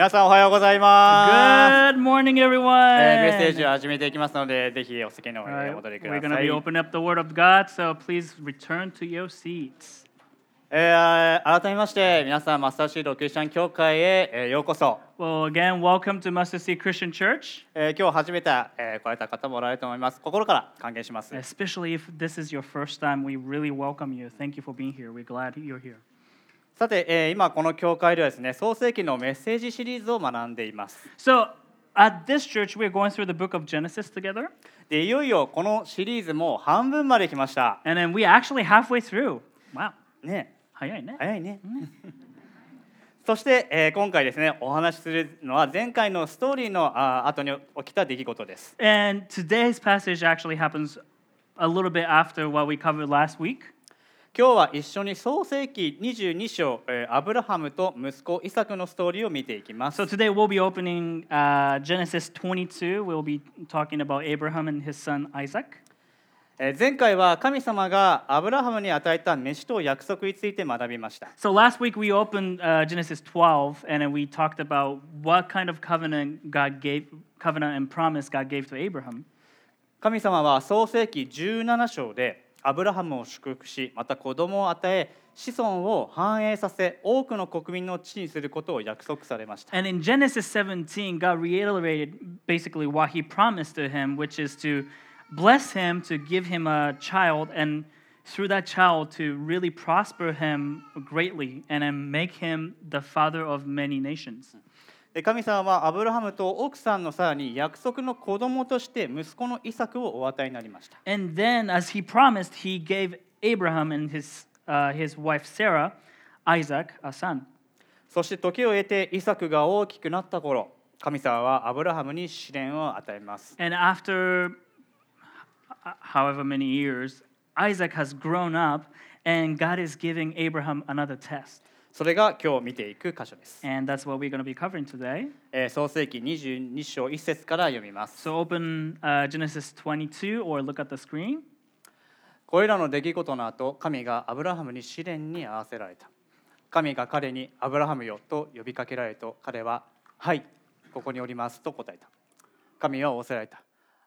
皆さんおはようございます。Good morning, え everyone. ーメッセージを始めていきますので、ぜひお席の方にお戻りく we're だ going to さ be い。opening up the Word of God, so please return to your seats. えー改めまして、皆さん、マスターシードクリスチャン教会へ、えーようこそ。Well, again, welcome to Mustard Seed Christian Church, えー今日初めて、えー来られた方もおられると思います。心から歓迎します。especially if this is your first time. We really welcome you. Thank you for being here. We're glad you're here. さて、えー今この教会ではですね、創世記のメッセージシリーズを学んでいます。So, at this church, we're going through the book of Genesis together, で、いよいよこのシリーズも半分まで来ました。and then we actually halfway through. Wow. ね、早いね。早いね。そして、えー今回ですね、お話しするのは前回のストーリーのあー後に起きた出来事です。And today's passage actually happens a little bit after what we covered last week. 今日は一緒に創世記22章、えーアブラハムと息子イサクのストーリーを見ていきます So。today we'll be opening uh, Genesis 22. We'll be talking about Abraham and his son Isaac. えー前回は神様がアブラハムに与えた飯と約束について学びました。So last week we opened uh, Genesis 12, and then we talked about what kind of covenant God gave, covenant and promise God gave to Abraham. 神様は創世記17章でアブラハムを祝福し、また子供を与え、子孫を繁栄させ、多くの国民の父にすることを約束されました。 And in Genesis 17, God reiterated basically what He promised to him, which is to bless him, to give him a child, and through that child to really prosper him greatly, and then make him the father of many nations. で神様はアブラハムと奥さんのさらに約束の子供として息子のイサクをお与えになりました。And then, as he promised, he gave Abraham and his, uh, his wife Sarah, Isaac, a son. そして時を経てイサクが大きくなった頃、神様はアブラハムに試練を与えます。And after however many years, Isaac has grown up, and God is giving Abraham another test. それが今日見ていく箇所です。And that's what we're going to be covering today. えー創世記22章1節から読みます。So open uh, Genesis 22 or look at the screen. これらの出来事の後、神がアブラハムに試練に合わせられた。神が彼にアブラハムよと呼びかけられると、彼は、はい、ここにおりますと答えた。神は仰せられた。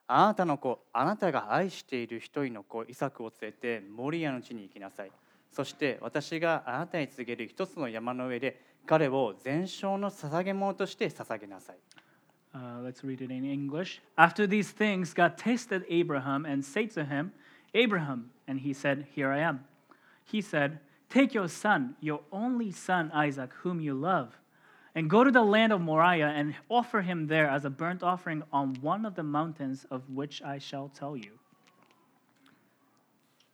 あなたの子、あなたが愛している一人の子、イサクを連れてモリアの地に行きなさい。そして私があなたに告げる一つの山の上で、彼を全焼の捧げ物として捧げなさい。 Uh, let's read it in English. After these things, God tasted Abraham and said to him, Abraham. And he said, Here I am. He said, Take your son, your only son Isaac, whom you love, and go to the land of Moriah and offer him there as a burnt offering on one of the mountains of which I shall tell you.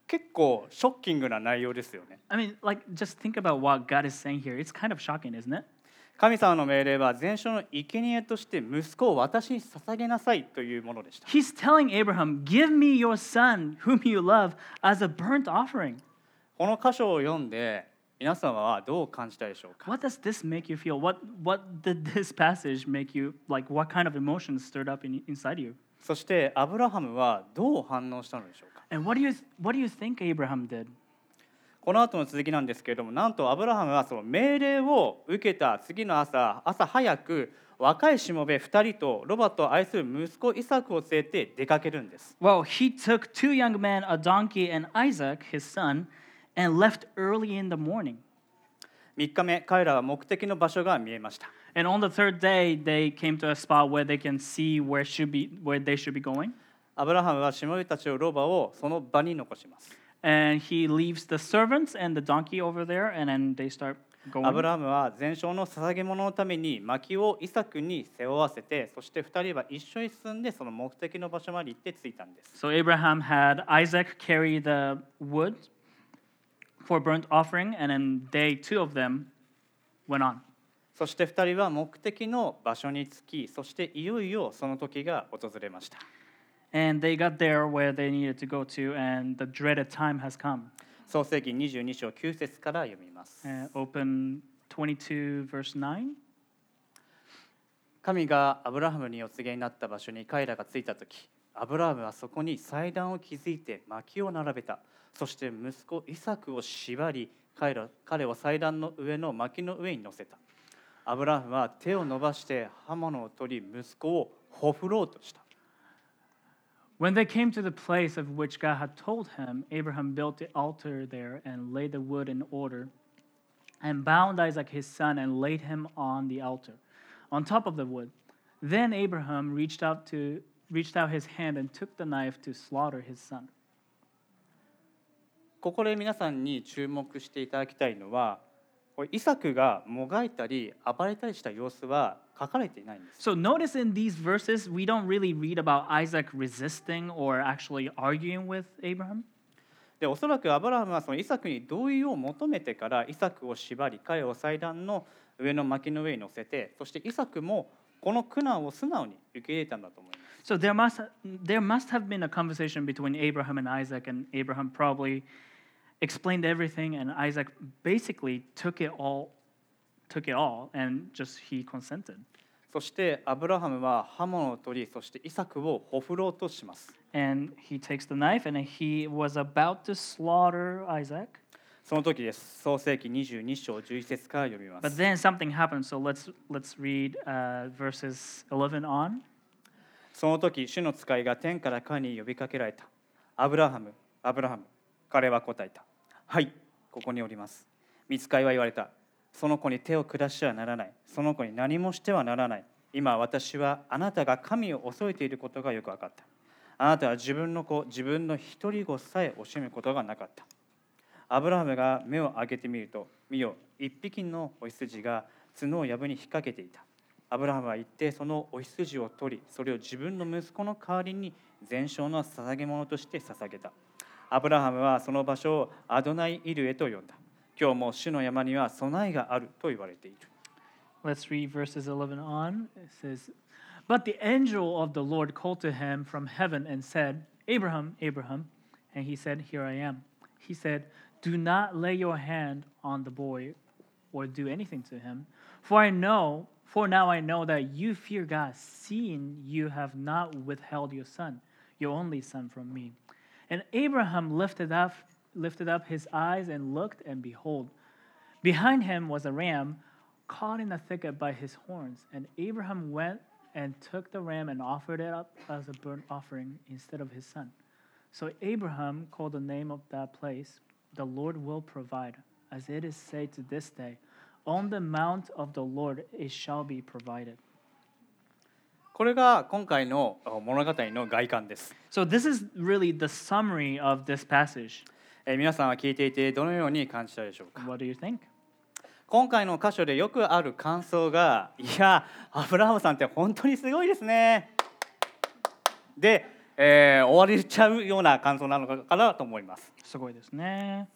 結構ショッキングな内容ですよね。I mean, like, just think about what God is saying here. It's kind of shocking, isn't it? 神様の命令は全焼の生贄として息子を私に捧げなさいというものでした。He's telling Abraham, Give me your son, whom you love, as a burnt offering. この箇所を読んで皆様はどう感じたでしょうか What does this make you feel? What what did this passage make you like? What kind of emotions stirred up in, inside you? そしてアブラハムはどう反応したのでしょうか And what do you what do you think Abraham did? この後の続きなんですけれどもなんとアブラハムはその命令を受けた次の朝朝早く若いしもべ2人とロバと愛する息子イサクを連れて出かけるんです。Well, he took two young men, a donkey and Isaac, his son, and left early in the morning. 3日目彼らは目的の場所が見えました。And on the third day, they came to a spot where they can see where should be where they should be going. アブラハムはしもべたちとロバをその場に残します。And he leaves the servants and the donkey over there, and then they start アブ.ラハムは全焼の捧げ物のために薪をイサクに背負わせてそして2人は一緒に進んでその目的の場所まで行って着いたんです。So Abraham had Isaac carry the wood for burnt offering, and then they two of them went on. そして2人は目的の場所に着きそしていよいよその時が訪れました。And they got there where they needed to go to, and the dreaded time has come. 創世記22章9節から読みます。Uh, open 22, verse 9. 神がアブラハムにお告げになった場所に彼らが着いた時アブラハムはそこに祭壇を築いて薪を並べたそして息子イサクを縛り彼ら彼を祭壇の上の薪の上に乗せたアブラハムは手を伸ばして刃物を取り息子をほふろうとした When they came to the place of which God had told him, Abraham built the altar there and laid the wood in order, and bound Isaac his son and laid him on the altar, on top of the wood. Then Abraham reached out to reached out his hand and took the knife to slaughter his son. ここで皆さんに注目していただきたいのはこれ イサクがもがいたり暴れたりした様子は書かれていないんです So notice in these verses, we don't really read about Isaac resisting or actually arguing with Abraham. でおそらくアブラハムはそのイサクに同意を求めてからイサクを縛り彼を祭壇の上の薪の上に乗せてそしてイサクもこの苦難を素直に受け入れたんだと思います So there must there must have been a conversation between Abraham and Isaac, and Abraham probably explained everything, and Isaac basically took it all, took it all, and just he consented. そしてアブラハムは刃物を取りそしてイサクをほふろうとします And he takes the knife, and he was about to slaughter Isaac. その時です創世記22章11節から読みま But す then something happened. So let's let's read uh, verses 11 on. その時主の使いが天から彼に呼びかけられたアブラハムアブラハム彼は答えた はい。ここにおります。見つかいは言われた。その子に手を下してはならない。その子に何もしてはならない。今私はあなたが神を恐れていることがよく分かった。あなたは自分の子自分の一人子さえ惜しむことがなかった。アブラハムが目を上げてみると見よ一匹のお羊が角を藪に引っ掛けていた。アブラハムは行ってそのお羊を取りそれを自分の息子の代わりに全焼の捧げ物として捧げた。アブラハムはその場所をアドナイ・イルエと呼んだ今日も主の山には備えがあると言われている Let's read verses 11 on. It says, But the angel of the Lord called to him from heaven and said, Abraham, Abraham. And he said, Here I am. He said, Do not lay your hand on the boy or do anything to him. For I know, for now I know that you fear God, seeing you have not withheld your son, your only son from me. And Abraham lifted up, lifted up his eyes and looked, and behold, behind him was a ram caught in a thicket by his horns. And Abraham went and took the ram and offered it up as a burnt offering instead of his son. So Abraham called the name of that place, The Lord will provide, as it is said to this day, On the mount of the Lord it shall be provided. これが今回の物語の外観です、So this is really the summary of this passage. えー皆さんは聞いていてどのように感じたでしょうか What do you think? 今回の箇所でよくある感想がいやアブラハムさんって本当にすごいですねで、えー終わりちゃうような感想なのかなと思いますすごいですね。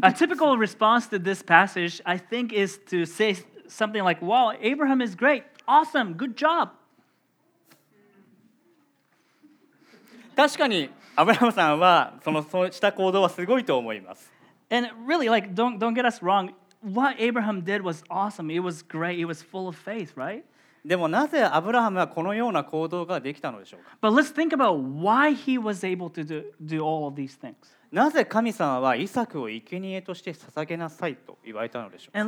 A typical response to this passage, I think, is to say something like, Wow, Abraham is great. Awesome. Good job. 確かにアブラハムさんはそのそうした行動はすごいと思います And really, like, don't, don't get us wrong. What Abraham did was awesome. It was great. It was full of faith, right? でもなぜアブラハムはこのような行動ができたのでしょうか But let's think about why he was able to do, do all of these things. なぜ神様はイサクを生贄として捧げなさいと言われたのでしょう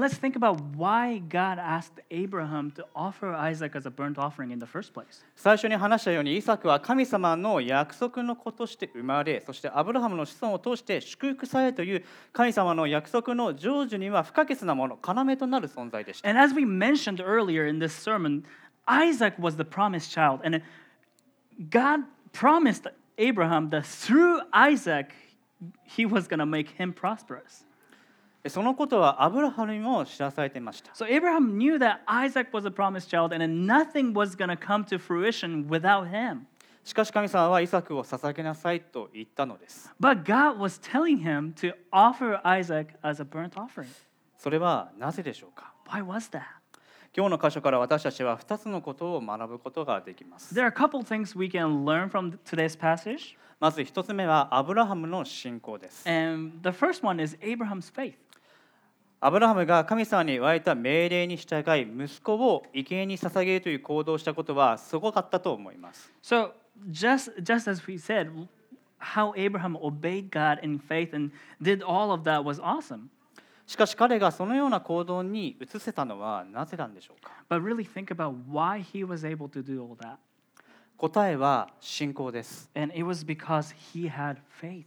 最初に話したようにイサクは神様の約束の子として生まれそしてアブラハムの子孫を通して祝福さえという神様の約束の成就には不可欠なもの要となる存在でした。And as we mentioned earlier in this sermon, Isaac was the promise child, and God promised Abraham that through Isaac, he was going to make him prosperous. そのことはアブラハムにも知らされていました So Abraham knew that Isaac was a promised child and then nothing was going to come to fruition without him. しかし神様はイサクを捧げなさいと言ったのです But God was telling him to offer Isaac as a burnt offering. それはなぜでしょうか Why was that? 今日の箇所から私たちは2つのことを学ぶことができます There are a couple things we can learn from today's passage. まず1つ目はアブラハムの信仰です And the first one is Abraham's faith. アブラハムが神様に言われた命令に従い息子を生贄に捧げるという行動をしたことはすごかったと思います So just just as we said, how Abraham obeyed God in faith and did all of that was awesome. しかし彼がそのような行動に移せたのはなぜなんでしょうか But really think about why he was able to do all that. 答えは信仰です And it was because he had faith.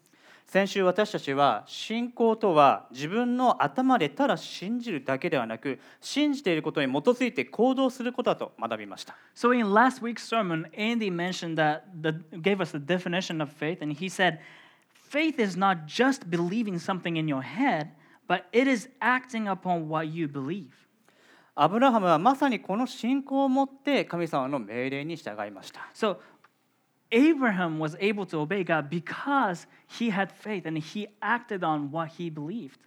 先週私たちは信仰とは自分の頭でただ信じるだけではなく信じていることに基づいて行動することだと学びました So in last week's sermon, Andy mentioned that the, gave us the definition of faith, and he said, faith is not just believing something in your head, but it is acting upon what you believe. アブラハムはまさにこの信仰を持って神様の命令に従いました So Abraham was able to obey God because he had faith and he acted on what he believed.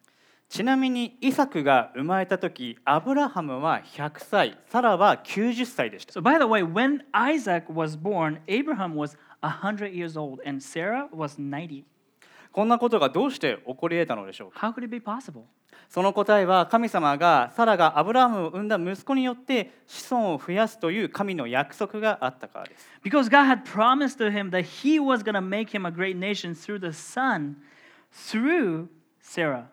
ちなみにイサクが生まれた時アブラハムは100歳サラは90歳でした So by the way, when Isaac was born, Abraham was 100 years old and Sarah was 90. こんなことがどうして起こり得たのでしょうか How could it be possible? その答えは神様がサラがアブラハムを産んだ息子によって子孫を増やすという神の約束があったからです Because God had promised to him that he was going to make him a great nation through the son, through Sarah.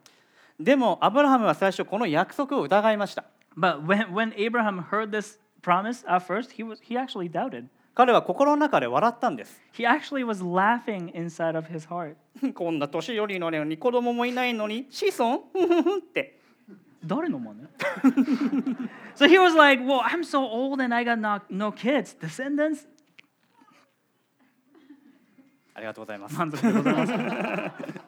でもアブラハムは最初この約束を疑いました But when, when Abraham heard this promise at first, he, was, he actually doubted. 彼は心の中で笑ったんです He actually was laughing inside of his heart. こんな年寄りののに子供もいないのに子孫って誰の真似 so he was like, Well, I'm so old and I got no, no kids. Descendants? ありがとうございます満足でございます。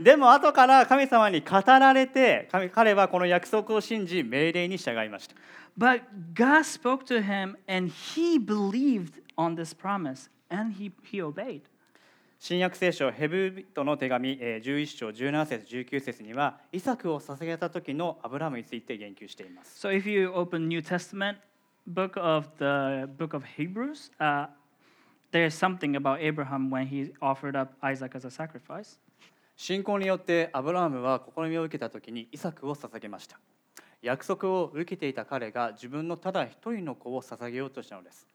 でも後から神様に語られて神彼はこの約束を信じ命令に従いました But God spoke to him and he believed on this promise and he, he obeyed. 新約聖書ヘブル人の手紙えー11章17節19節にはイサクを捧げた時のアブラハムについて言及しています So if you open New Testament book of the book of Hebrews, uh, there's something about Abraham when he offered up Isaac as a sacrifice. 信仰によってアブラハムは試みを受けた時にイサクを捧げました。約束を受けていた彼が自分のただ一人の子を捧げようとしたのです。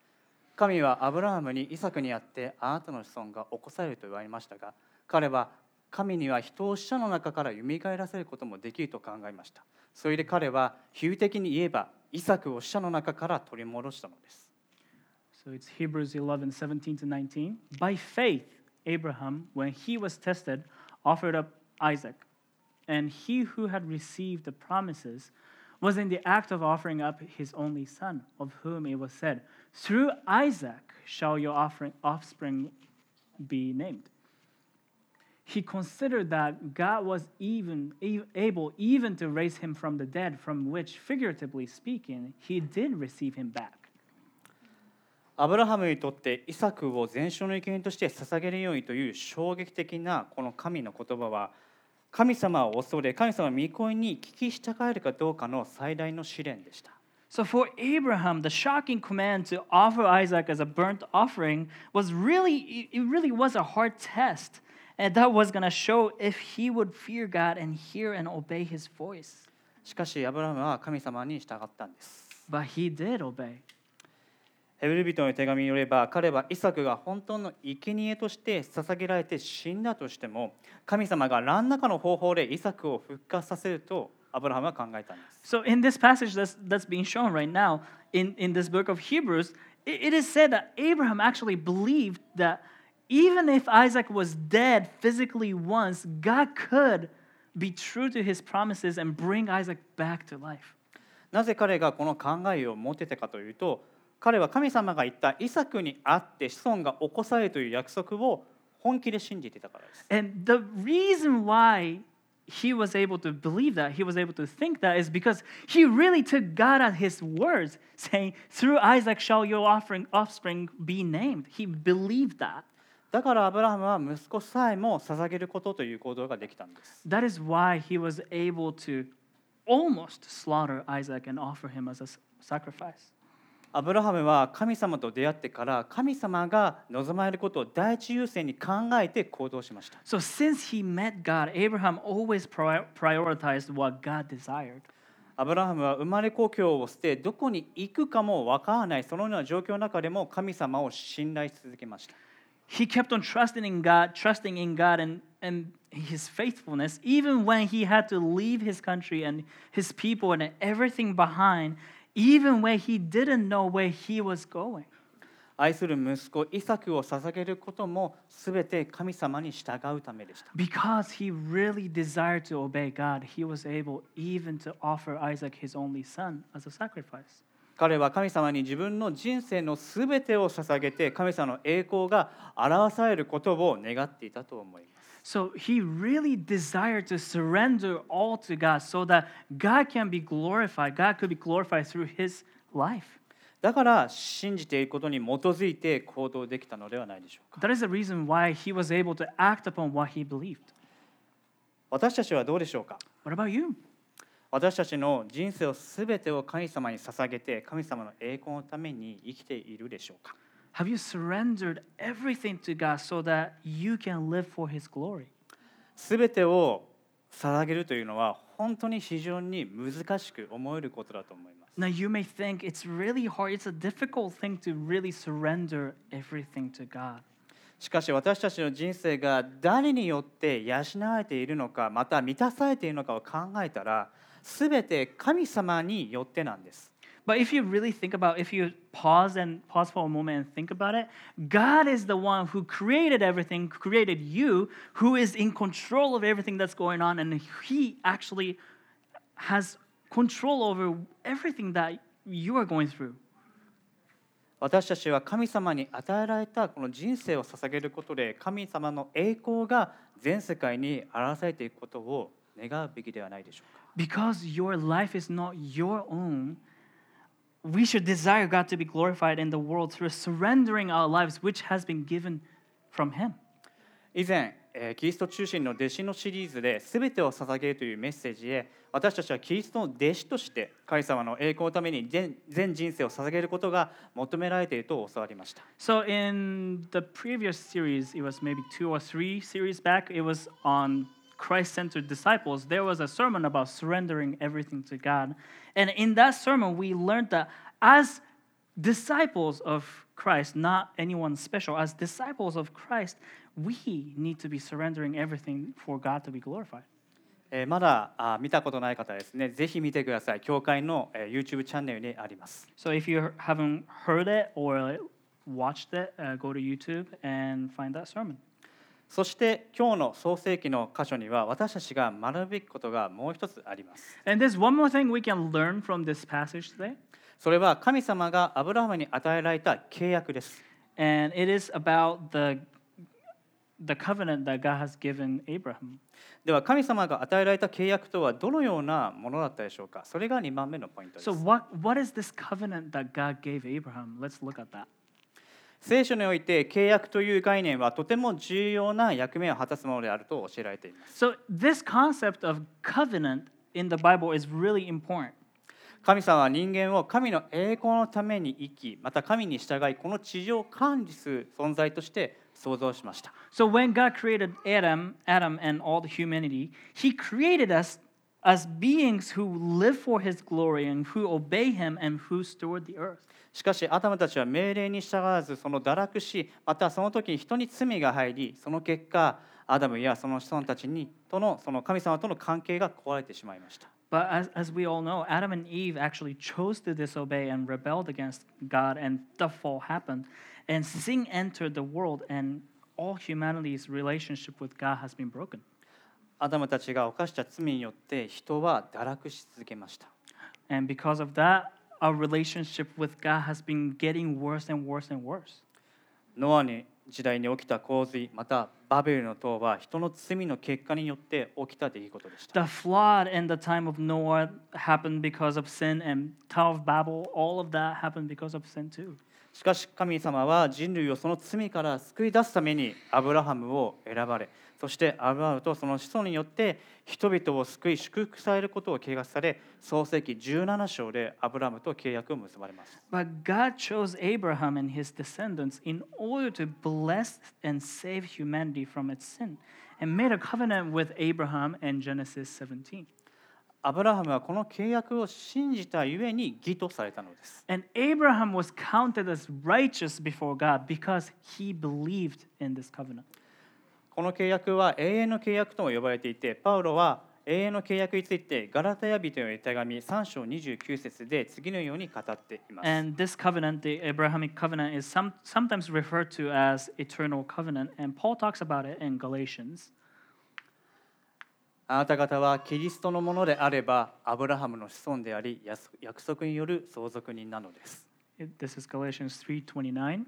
神はアブラハムにイサクにあってあなたの子孫が起こされると言われましたが彼は神には人を死者の中から蘇らせることもできると考えました。それで彼は比喩的に言えばイサクを死者の中から取り戻したのです。So it's Hebrews 11, 17 to 19. By faith, Abraham, when he was tested, offered up Isaac. And he who had received the promises was in the act of offering up his only son, of whom it was said, Through Isaac shall your offering, offspring be named. He considered that God was even able even to raise him from the dead, from which, figuratively speaking, he did receive him back. アブラハムにとってイサクを全焼の生贄として捧げるようにという衝撃的なこの神の言葉は神様を恐れ神様の御声に聞き従えるかどうかの最大の試練でした So for Abraham, the shocking command to offer Isaac as a burnt offering was really, it really was a hard test. And that was going to show if he would fear God and hear and obey his voice. しかしアブラハムは神様に従ったんです But he did obey. ヘブル人の手紙によれば彼はイサクが本当の生贄として捧げられて死んだとしても神様が何らかの方法でイサクを復活させるとアブラハムは考えたんです So in this passage that's, that's being shown right now, in, in this book of Hebrews, it- is said that Abraham actually believed that even if Isaac was dead physically once, God could be true to his promises and bring Isaac back to life. なぜ彼がこの考えを持てたかというと彼は神様が言ったイサクにあって子孫が起こされるという約束を本気で信じていたからです And the reason why he was able to believe that, he was able to think that, is because he really took God at his words, saying, Through Isaac shall your offering, offspring be named. He believed that. だからアブラハムは息子さえも捧げることという行動ができたんです That is why he was able to almost slaughter Isaac and offer him as a sacrifice. アブラハムは神様と出会ってから神様が望まれることを第一優先に考えて行動しました So since he met God, Abraham always pri- prioritized what God desired. アブラハムは生まれ故郷を捨てどこに行くかもわからないそのような状況の中でも神様を信頼し続けました he kept on trusting in God, trusting in God and, and his faithfulness, even when he had to leave his country and his people and everything behind, even when he didn't know where he was going. 愛する息子イサクを捧げることも全て神様に従うためでした Because he really desired to obey God, he was able even to offer Isaac his only son as a sacrifice. 彼は神様に自分の人生の全てを捧げて神様の栄光が表されることを願っていたと思います So he really desired to surrender all to God so that God can be glorified. God could be glorified through his life. だから信じていることに基づいて行動できたのではないでしょうか That is the reason why he was able to act upon what he believed. 私たちはどうでしょうか What about you? 私たちの人生を全てを神様に捧げて神様の栄光のために生きているでしょうか Have you surrendered everything to God so that you can live for his glory? 全てを捧げるというのは本当に非常に難しく思えることだと思います Now you may think it's really hard, it's a difficult thing to really surrender everything to God. しかし私たちの人生が誰によって養われているのかまた満たされているのかを考えたら全て神様によってなんです。But if you really think about, if you pause and pause for a moment and think about it, God is the one who created everything, created you, who is in control of everything that's going on, and He actually has control over everything that you are going through. 私たちは神様に与えられたこの人生を捧げることで神様の栄光が全世界に表されていくことを願うべきではないでしょうか。 Because your life is not your own, we should desire God to be glorified in the world through surrendering our lives, which has been given from Him. 以前、えーキリスト中心の弟子のシリーズで「すべてを捧げる」というメッセージへ私たちはキリストの弟子として神様の栄光のために全全人生を捧げることが求められていると教わりました。So in the previous series, it was maybe two or three series back, it was on Christ-centered disciples. There was a sermon about surrendering everything to God. And in that sermon, we learned that as disciples of Christ, not anyone special, as disciples of Christ, we need to be surrendering everything for God to be glorified. えーまだあ見たことない方はですね、ぜひ見てください。教会の、えー YouTube チャンネルにあります。 So if you haven't heard it or watched it, uh, go to YouTube and find that sermon. そして今日の創世記の箇所には私たちが学ぶべきことがもう一つあります。And there's one more thing we can learn from this passage today. それは神様がアブラハムに与えられた契約です。And it is about the, the covenant that God has given Abraham. では神様が与えられた契約とはどのようなものだったでしょうかそれが2番目のポイントです So, what, what is this covenant that God gave Abraham? Let's look at that. 聖書において契約という概念はとても重要な役目を果たすものであると教えられています So, this concept of covenant in the Bible is really important. 神様は人間を神の栄光のために生きまた神に従いこの地上を管理する存在として創造しました So, when God created Adam, Adam and all the humanity, He created us as beings who live for His glory and who obey Him and who steward the earth. しかしアダムたちは命令に従わずその堕落しまたその時に人に罪が入りその結果アダムやその子孫たちにとのその神様との関係が壊れてしまいました But as, as we all know, Adam and Eve actually chose to disobey and rebelled against God, and the fall happened. And sin entered the world, and all humanity's relationship with God has been broken. アダムたちが犯した罪によって人は堕落し続けました And because of that, our relationship with God has been getting worse and worse and worse. ノアに時代に起きた洪水またバベルの塔は人の罪の結果によって起きた出来事でした The flood in the time of Noah happened because of sin, and Tower of Babel, all of that happened because of sin too. しかし神様は人類をその罪から救い出すためにアブラハムを選ばれそしてアブラハムとその子孫によって人々を救い祝福されることを計画され創世記17章でアブラハムと契約を結ばれます But God chose Abraham and his descendants in order to bless and save humanity from its sin and made a covenant with Abraham in Genesis 17. アブラハムはこの契約を信じたゆえに義とされたのです。And Abraham was counted as righteous before God because he believed in this covenant. この契約は永遠の契約とも呼ばれていて、パウロは永遠の契約についてガラタヤ人への手紙3章29節で次のように語っています。And this covenant, the Abrahamic covenant, is some, sometimes referred to as eternal covenant. And Paul talks about it in Galatians. あなた方はキリストのものであれば、アブラハムの子孫であり、約束による相続人なのです。This is Galatians 3:29.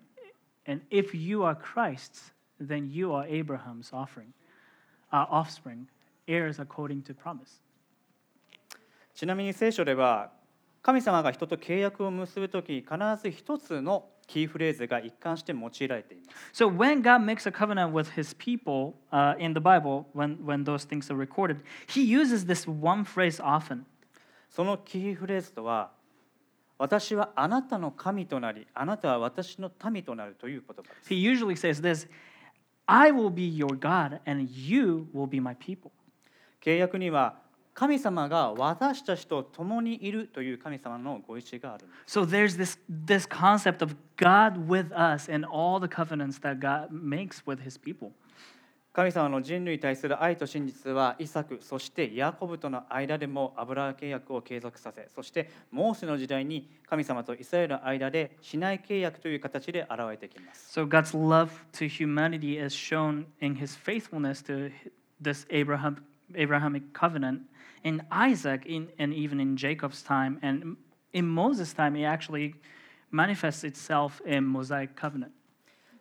And if you are Christ's, then you are Abraham's offering, uh, offspring, heirs according to promise. ちなみに聖書では、神様が人と契約を結ぶとき、必ず一つのキーフレーズが一貫して用いられています。So when God makes a covenant with his people uh, in the Bible, when, when those things are recorded, he uses this one phrase often. そのキーフレーズとは、私はあなたの神となり、あなたは私の民となるという言葉です。He usually says this I will be your God, and you will be my people. 契約には、神様が私たちと共にいるという神様のご意志があるんです。 So there's this, this concept of God with us and all the covenants that God makes with his people. 神様の人類に対する愛と真実はイサクそしてヤコブとの間でもアブラ契約を継続させそしてモーセの時代に神様とイスラエルの間で市内契約という形で現れてきます So God's love to humanity is shown in his faithfulness to this Abraham, Abrahamic covenant in Isaac in, and even in Jacob's time. And in Moses' time, it actually manifests itself in Mosaic covenant.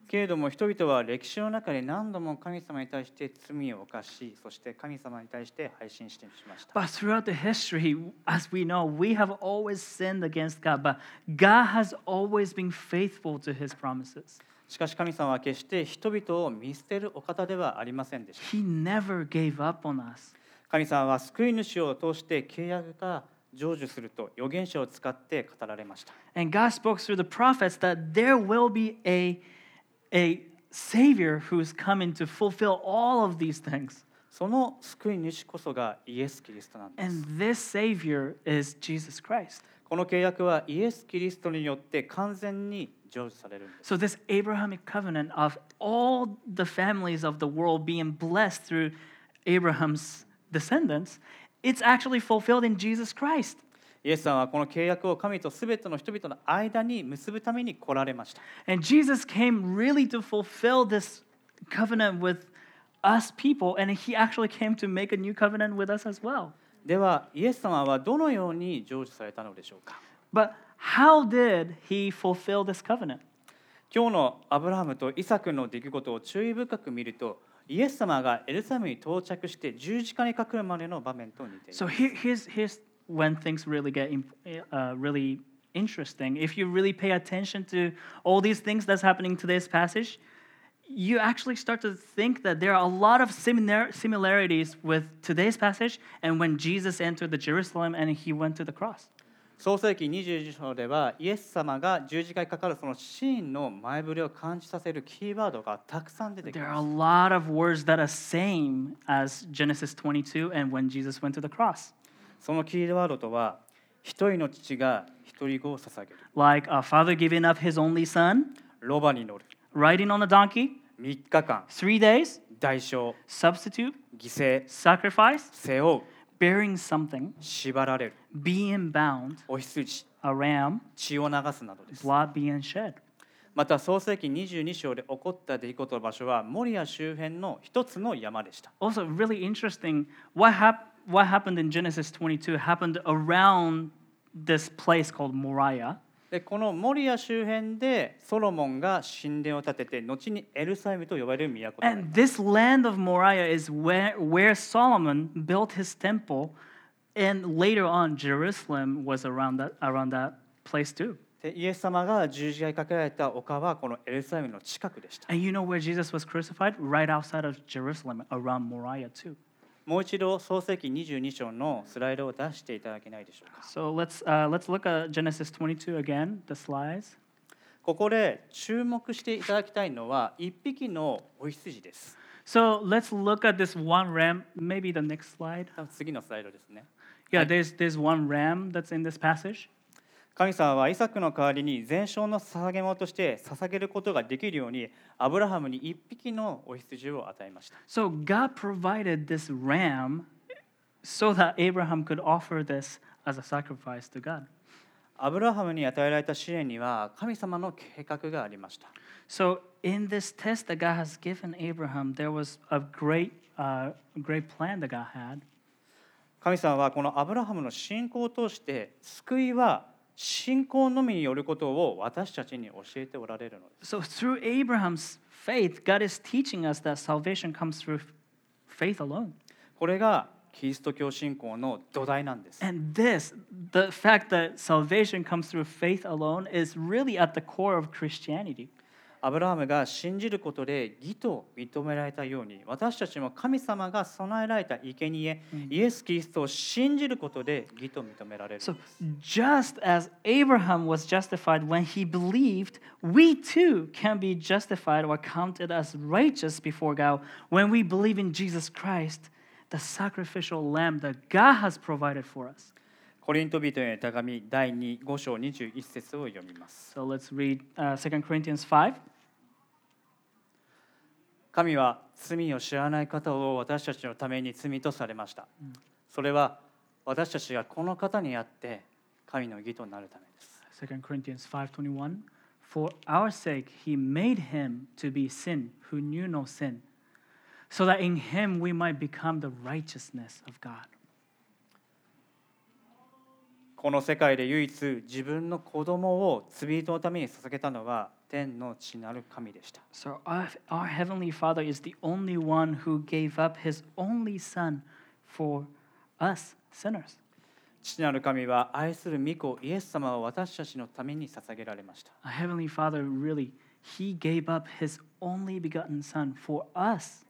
けれども人々は歴史の中で何度も神様に対して罪を犯しそして神様に対して配信してしました But throughout the history, as we know, we have always sinned against God, but God has always been faithful to his promises. しかし神様は決して人々を見捨てるお方ではありませんでした He never gave up on us. 神様は救い主を通して契約が成就すると預言者を使って語られました And God spoke through the prophets that there will be a, a Savior who's coming to fulfill all of these things. その救い主こそがイエス・キリストなんです。 And this Savior is Jesus Christ. この契約はイエス・キリストによって完全に成就されるんです。 So, this Abrahamic covenant of all the families of the world being blessed through Abraham's descendants, it's actually fulfilled in Jesus Christ. イエスさんはこの契約を神とすべての人々の間に結ぶために来られました。And Jesus came really to fulfill this covenant with us people, and he actually came to make a new covenant with us as well. では、イエス様はどのように成就されたのでしょうか But how did he fulfill this covenant? 今日のアブラハムとイサクの出来事を注意深く見ると、イエス様がエルサレムに到着して十字架にかかるまでの場面と似ています。So here, here's, here's when things really get imp- uh, really interesting. If you really pay attention to all these things that's happening in today's passage, you actually start to think that there are a lot of similar, similarities with today's passage and when Jesus entered the Jerusalem and he went to the cross. 創世記22章ではイエス様が十字架にかかるそのシーンの前触れを感じさせるキーワードがたくさん出てき There ま are す a。lot of words that are same as Genesis 22 and when Jesus went to the cross. そのキーワードとは一人の父が一人子を捧げる Like a father giving up his only son, ロバに乗る riding on a donkey, 3日間 three days, 代償 substitute, 犠牲 sacrifice, 背負う bearing something, 縛られる being bound, お羊 a ram, 血を流すなどです blood being shed. また創世記22章で起こった出来事の場所はモリア周辺の一つの山でした Also, really interesting, what, hap- what happened in Genesis 22 happened around this place called Moriah. でこのモリア周辺でソロモンが神殿を建てて後にエルサレムと呼ばれる都となり And this land of Moriah is where, where Solomon built his temple, and later on, Jerusalem was around that, around that place too. でイエス様が十字架にかけられた丘はこのエルサレムの近くでした And you know where Jesus was crucified? Right outside of Jerusalem, around Moriah too. もう一度創世記22章のスライドを出していただけないでしょうか So let's, uh, let's look at Genesis 22 again, the slides. ここで注目していただきたいのは一匹のお羊です So let's look at this one ram, maybe the next slide. 次のスライドですね Yeah, there's there's one ram that's in this passage. 神様はイサクの代わりに全焼の捧げ物として捧げることができるようにアブラハムに一匹のお羊を与えました So God provided this ram so that Abraham could offer this as a sacrifice to God. アブラハムに与えられた試練には神様の計画がありました So in this test that God has given Abraham, there was a great, uh, great plan that God had. 神様はこのアブラハムの信仰を通して救いは信仰のみによることを私たちに教えておられるのです So through Abraham's faith, God is teaching us that salvation comes through faith alone. これがキリスト教信仰の土台なんです And this, the fact that salvation comes through faith alone, is really at the core of Christianity. アブラハムが信じることで義と認められたように私たちも神様が備えられた生贄イエス・キリストを信じることで義と認められる So just as Abraham was justified when he believed, we too can be justified or counted as righteous before God when we believe in Jesus Christ, the sacrificial lamb that God has provided for us. コリント人への手紙第2 5章21節を読みます So let's read uh, 2 Corinthians 5. 神は罪を知らない方を私たちのために罪とされましたそれは私たちがこの方にあって神の義となるためです2 Corinthians 5:21 For our sake he made him to be sin who knew no sin so that in him we might become the righteousness of God. この世界で唯一自分の子供を罪人のために捧げたのは天の地なる神でした So our, our heavenly Father is the only one who gave up his only son for us sinners. 父なる神は愛する御子イエス様を私たちのために捧げられました Our heavenly Father really he gave up his only begotten son for us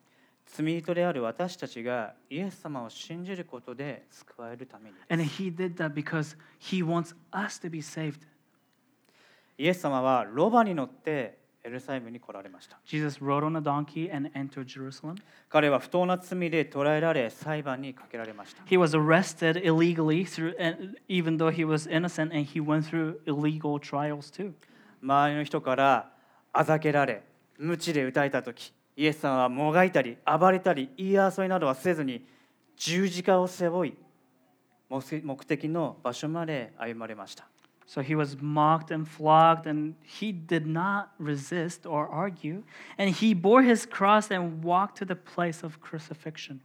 罪人である私たちがイエス様を信じることで救われるために and he did that because he wants us to be saved. イエス様はロバに乗ってエルサレムに来られました Jesus rode on a donkey and entered Jerusalem. 彼は不当な罪で捕らえられ裁判にかけられました He was arrested illegally through even though he was innocent and he went through illegal trials too. 周りの人からあざけられ鞭で打たれた時イエス様はもがいたり暴れたり言い争いなどはせずに十字架を背負い目目的の場所まで歩まれました So he was mocked and flogged, and he did not resist or argue. And he bore his cross and walked to the place of crucifixion.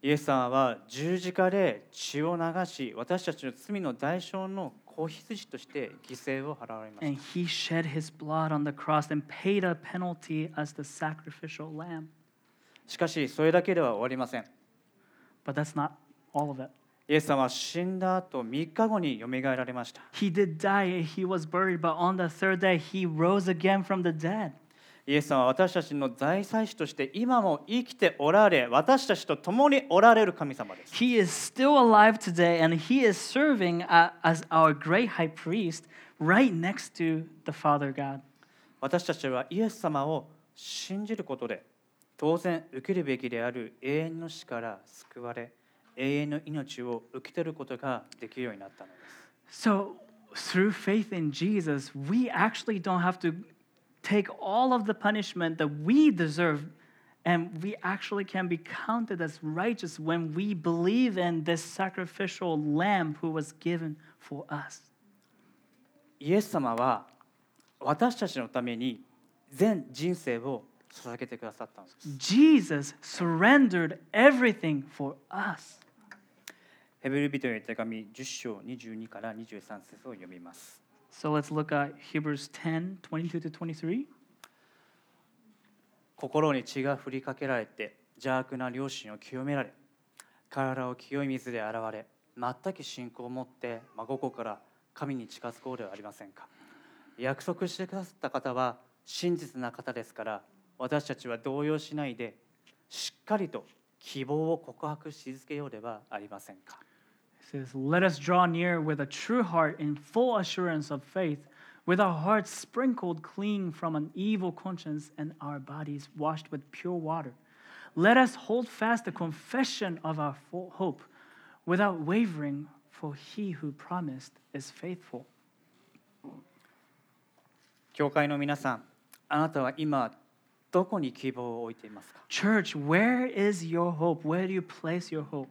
イエス様は十字架で血を流し私たちの罪の代償の子羊として犠牲を払われまし And he shed his blood on the cross and paid a penalty as the sacrificial lamb. たしかしそれだけでは終わりません But that's not all of it. イエス様は死んだ後3日後によみがえられました He did die, he was buried, but on the third day he rose again from the dead. イエス様は私たちの財祭司として今も生きておられ私たちと共におられる神様です He is still alive today and he is serving uh, as our great high priest right next to the Father God. 私たちはイエス様を信じることで当然受けるべきである永遠の死から救われ永遠の命を受け取ることができるようになったのです So, through faith in Jesus, we actually don't have to take all of the punishment that we deserve, and we actually can be counted as righteous when we believe in this sacrificial lamb who was given for us. イエス様は私たちのために全人生を捧げてくださったんです Jesus surrendered everything for us. ヘブル人への手紙10章22から23節を読みます So let's look at Hebrews 10 22 to 23. 心に血が振りかけられて邪悪な良心を清められ体を清い水で洗われ全く信仰を持って真心から神に近づこうではありませんか約束してくださった方は真実な方ですから私たちは動揺しないでしっかりと希望を告白し続けようではありませんか It says, Let us draw near with a true heart in full assurance of faith, with our hearts sprinkled clean from an evil conscience and our bodies washed with pure water. Let us hold fast the confession of our full hope without wavering, for he who promised is faithful. 教会の皆さんあなたは今 どこに希望を置いていますか Church, where is your hope? Where do you place your hope?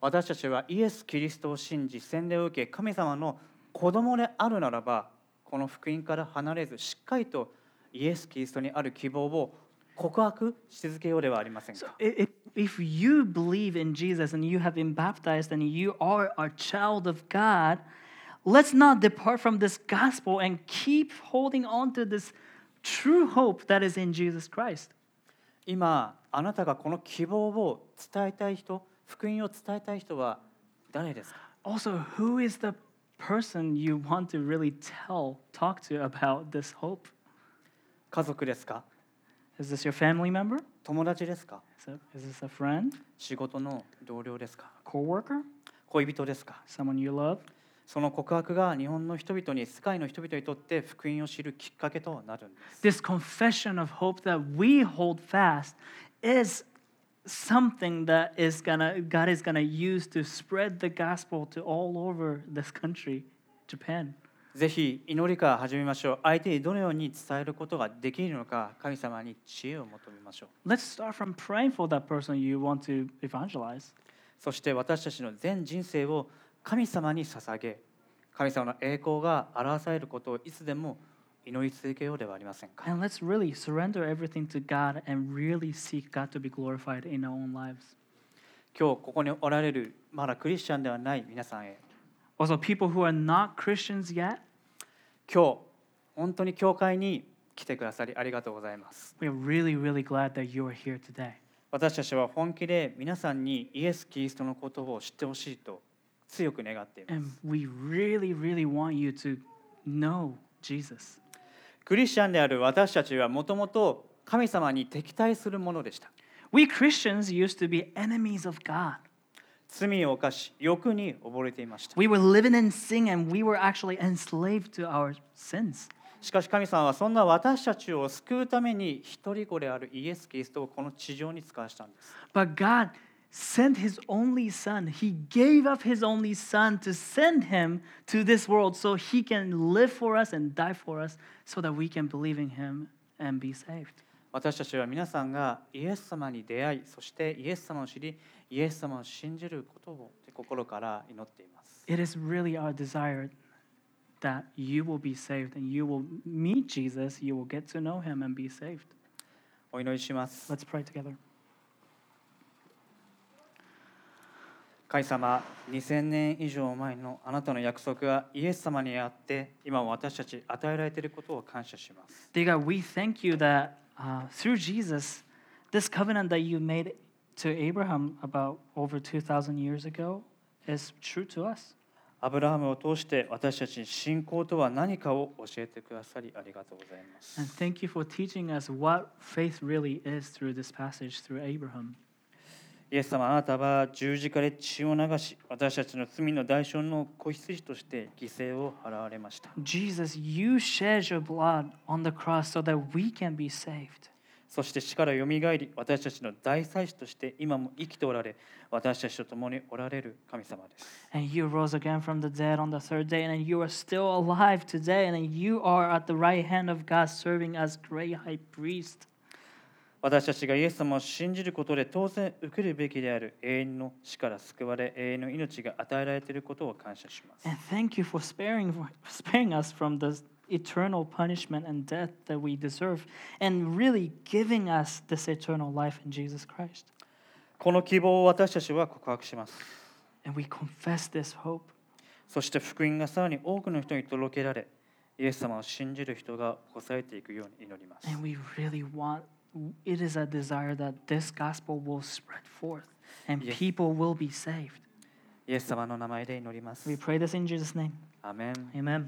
私たちはイエス・キリストを信じ洗礼を受け神様の子供であるならばこの福音から離れずしっかりとイエス・キリストにある希望を告白し続けようではありません So か if, if you believe in Jesus and you have been baptized and you are a child of God, let's not depart from this gospel and keep holding on to this true hope that is in Jesus Christ. 今あなたがこの希望を伝えたい人福音を伝えたい人は誰ですか Also, who is the person you want to really tell, talk to about this hope? 家族ですか Is this your family member? 友達ですか Is, it, is this a friend, 仕事の同僚ですか coworker, 恋人ですか someone you love? その告白が日本の人々に世界の人々にとって福音を知るきっかけとなるんです This confession of hope that we hold fast is something that is gonna God is gonna use to spread the gospel to all over this country, Japan. ぜひ祈りから始めましょう相手にどのように伝えることができるのか神様に知恵を求めましょう Let's start from praying for that person you want to evangelize. そして私たちの全人生を神様に捧げ神様の栄光が表されることをいつでも祈り続けようではありませんか And let's really surrender everything to God and really seek God to be glorified in our own lives. 今日ここにおられるまだクリスチャンではない皆さんへ Also, people who are not Christians yet, 今日本当に教会に来てくださりありがとうございます we are really, really glad that you are here today. 私たちは本気で皆さんにイエス・キリストのことを知ってほしいと強く願っています And we really, really want you to know Jesus. クリスチャンである私たちはもともと神様に敵対するものでした。We Christians used to be enemies of God. 罪を犯し、欲に溺れていました。We were living in sin and we were actually enslaved to our sins. しかし神様はそんな私たちを救うために一人子であるイエス・キリストをこの地上に使わしたんです。But God sent his only son. He gave up his only son to send him to this world so he can live for us and die for us so that we can believe in him and be saved. 私たちは皆さんがイエス様に出会い、そしてイエス様を知り、イエス様を信じることを心から祈っています。 It is really our desire that you will be saved and you will meet Jesus, you will get to know him and be saved. お祈りします。 Let's pray together. 神様、2000年以上前のあなたの約束がイエス様にあって、今も私たち与えられていることを感謝します。Dear God, we thank you that uh, through Jesus, this covenant that you made to Abraham about over 2,000 years ago is true to us. アブラハムを通して私たちに信仰とは何かを教えてくださりありがとうございます。And thank you for teaching us what faith really is through this passage through Abraham. イエス様、あなたは十字架で血を流し、私たちの罪の代償の子羊として犠牲を払われました。Jesus, you shed your blood on the cross so that we can be saved. そして死からよみがえり、私たちの大祭司として今も生きておられ、私たちと共におられる神様です。And you rose again from the dead on the third day, and you are still alive today, and you are at the right hand of God serving as great high priest. 私たちがイエス様を信じることで当然受けるべきである永遠の死から救われ永遠の命が与えられていることを感謝します。And thank you for sparing, sparing us from the eternal punishment and death that we deserve, and really giving us this eternal life in Jesus Christ. この希望を私たちは告白します。And we confess this hope. そして福音がさらに多くの人に届けられ、イエス様を信じる人が起こされていくように祈ります。And we really want, it is a desire that this gospel will spread forth and Yes. people will be saved. イエス様の名前で祈ります We。pray this in Jesus' name. アーメン Amen.